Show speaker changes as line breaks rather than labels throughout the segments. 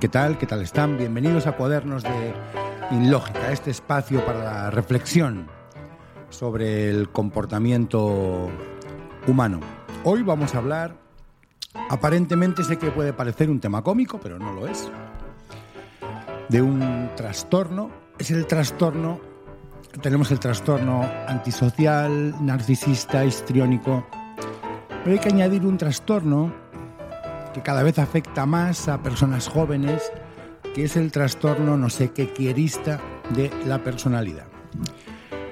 ¿Qué tal? ¿Qué tal están? Bienvenidos a Cuadernos de Inlógica, este espacio para la reflexión sobre el comportamiento humano. Hoy vamos a hablar, aparentemente sé que puede parecer un tema cómico, pero no lo es, de un trastorno. Es el trastorno, tenemos el trastorno antisocial, narcisista, histriónico, pero hay que añadir un trastorno que cada vez afecta más a personas jóvenes, que es el trastorno no sé qué quierista de la personalidad.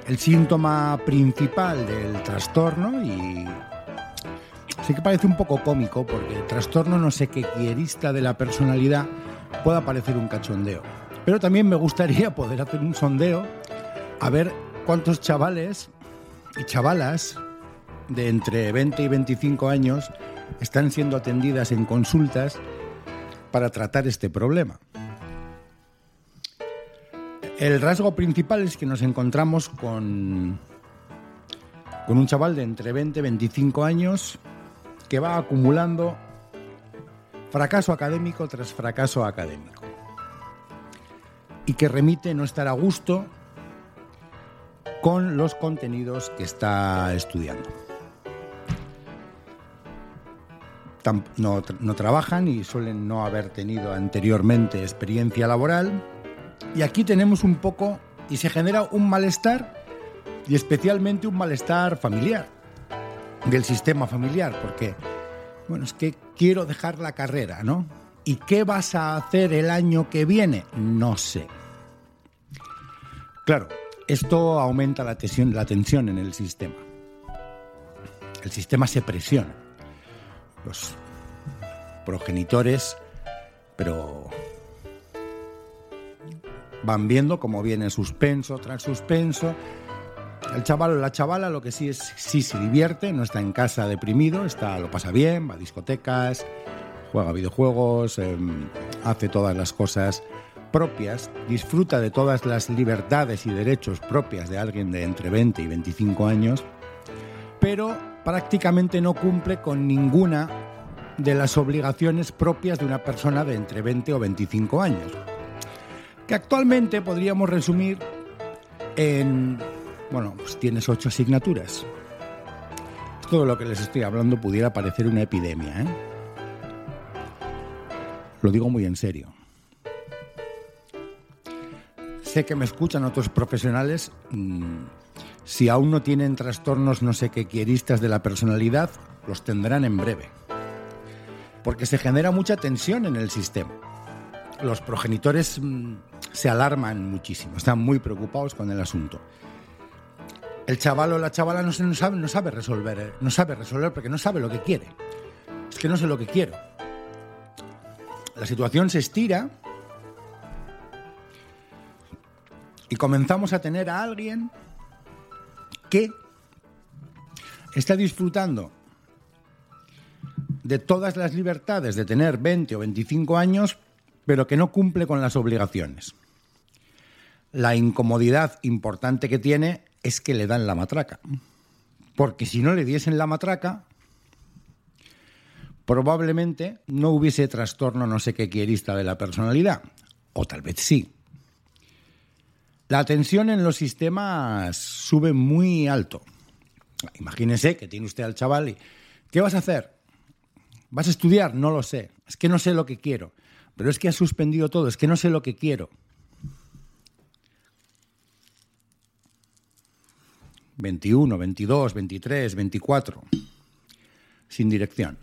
El síntoma principal del trastorno, y sé que parece un poco cómico, porque el trastorno no sé qué quierista de la personalidad pueda parecer un cachondeo. Pero también me gustaría poder hacer un sondeo a ver cuántos chavales y chavalas de entre 20 y 25 años están siendo atendidas en consultas para tratar este problema. El rasgo principal es que nos encontramos con, con un chaval de entre 20 y 25 años que va acumulando fracaso académico tras fracaso académico y que remite no estar a gusto con los contenidos que está estudiando. No, trabajan y suelen no haber tenido anteriormente experiencia laboral. Y aquí tenemos un poco, y se genera un malestar, y especialmente un malestar familiar, del sistema familiar, porque, bueno, es que quiero dejar la carrera, ¿no? ¿Y qué vas a hacer el año que viene? No sé. Claro, esto aumenta la tensión, la tensión en el sistema. El sistema se presiona los progenitores, pero van viendo cómo viene suspenso tras suspenso. El chaval o la chavala lo que sí es sí se divierte, no está en casa deprimido, está lo pasa bien, va a discotecas, juega videojuegos, em, hace todas las cosas propias, disfruta de todas las libertades y derechos propias de alguien de entre 20 y 25 años, pero prácticamente no cumple con ninguna de las obligaciones propias de una persona de entre 20 o 25 años, que actualmente podríamos resumir en, bueno, pues tienes ocho asignaturas. Todo lo que les estoy hablando pudiera parecer una epidemia, ¿eh? Lo digo muy en serio. Sé que me escuchan otros profesionales. Mm, si aún no tienen trastornos no sé qué quieristas de la personalidad, los tendrán en breve. Porque se genera mucha tensión en el sistema. Los progenitores mm, se alarman muchísimo, están muy preocupados con el asunto. El chaval o la chavala no, sabe, no sabe resolver, eh, no sabe resolver porque no sabe lo que quiere. Es que no sé lo que quiero. La situación se estira y comenzamos a tener a alguien que está disfrutando de todas las libertades de tener 20 o 25 años, pero que no cumple con las obligaciones. La incomodidad importante que tiene es que le dan la matraca. Porque si no le diesen la matraca, probablemente no hubiese trastorno no sé qué quierista de la personalidad. O tal vez sí. La tensión en los sistemas sube muy alto. Imagínese que tiene usted al chaval y ¿qué vas a hacer? ¿Vas a estudiar? No lo sé. Es que no sé lo que quiero. Pero es que ha suspendido todo. Es que no sé lo que quiero. 21, 22, 23, 24. Sin dirección.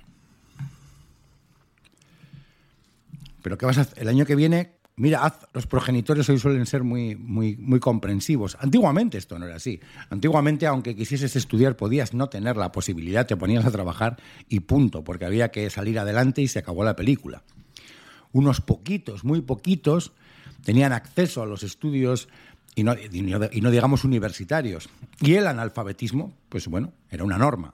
Pero ¿qué vas a hacer? El año que viene Mira, los progenitores hoy suelen ser muy, muy, muy comprensivos. Antiguamente esto no era así. Antiguamente, aunque quisieses estudiar, podías no tener la posibilidad, te ponías a trabajar y punto, porque había que salir adelante y se acabó la película. Unos poquitos, muy poquitos, tenían acceso a los estudios y no, y no digamos universitarios. Y el analfabetismo, pues bueno, era una norma.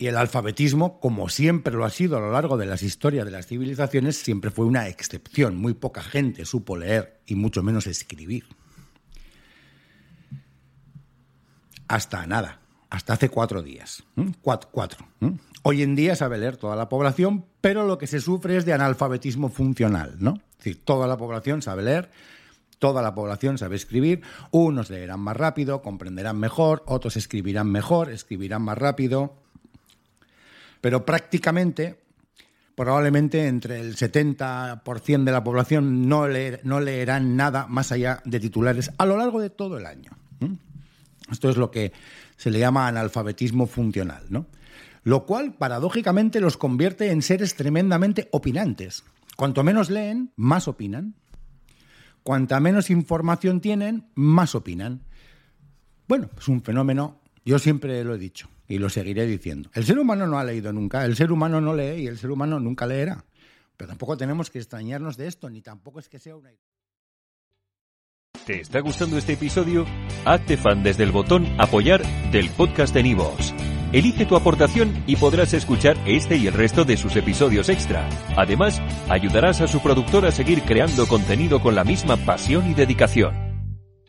Y el alfabetismo, como siempre lo ha sido a lo largo de las historias de las civilizaciones, siempre fue una excepción. Muy poca gente supo leer y mucho menos escribir. Hasta nada. hasta hace cuatro días. Cuatro. Hoy en día sabe leer toda la población, pero lo que se sufre es de analfabetismo funcional, ¿no? Es decir, toda la población sabe leer, toda la población sabe escribir, unos leerán más rápido, comprenderán mejor, otros escribirán mejor, escribirán más rápido, pero prácticamente, probablemente entre el 70% de la población no, no leerán nada más allá de titulares a lo largo de todo el año. Esto es lo que se le llama analfabetismo funcional, ¿no? Lo cual, paradójicamente, los convierte en seres tremendamente opinantes. Cuanto menos leen, más opinan. Cuanta menos información tienen, más opinan. Bueno, es un fenómeno, yo siempre lo he dicho y lo seguiré diciendo. El ser humano no ha leído nunca, el ser humano no lee y el ser humano nunca leerá. Pero tampoco tenemos que extrañarnos de esto, ni tampoco es que sea una...
¿Te está gustando este episodio? Hazte fan desde el botón apoyar del podcast de Nivos. Elige tu aportación y podrás escuchar este y el resto de sus episodios extra. Además, ayudarás a su productor a seguir creando contenido con la misma pasión y dedicación.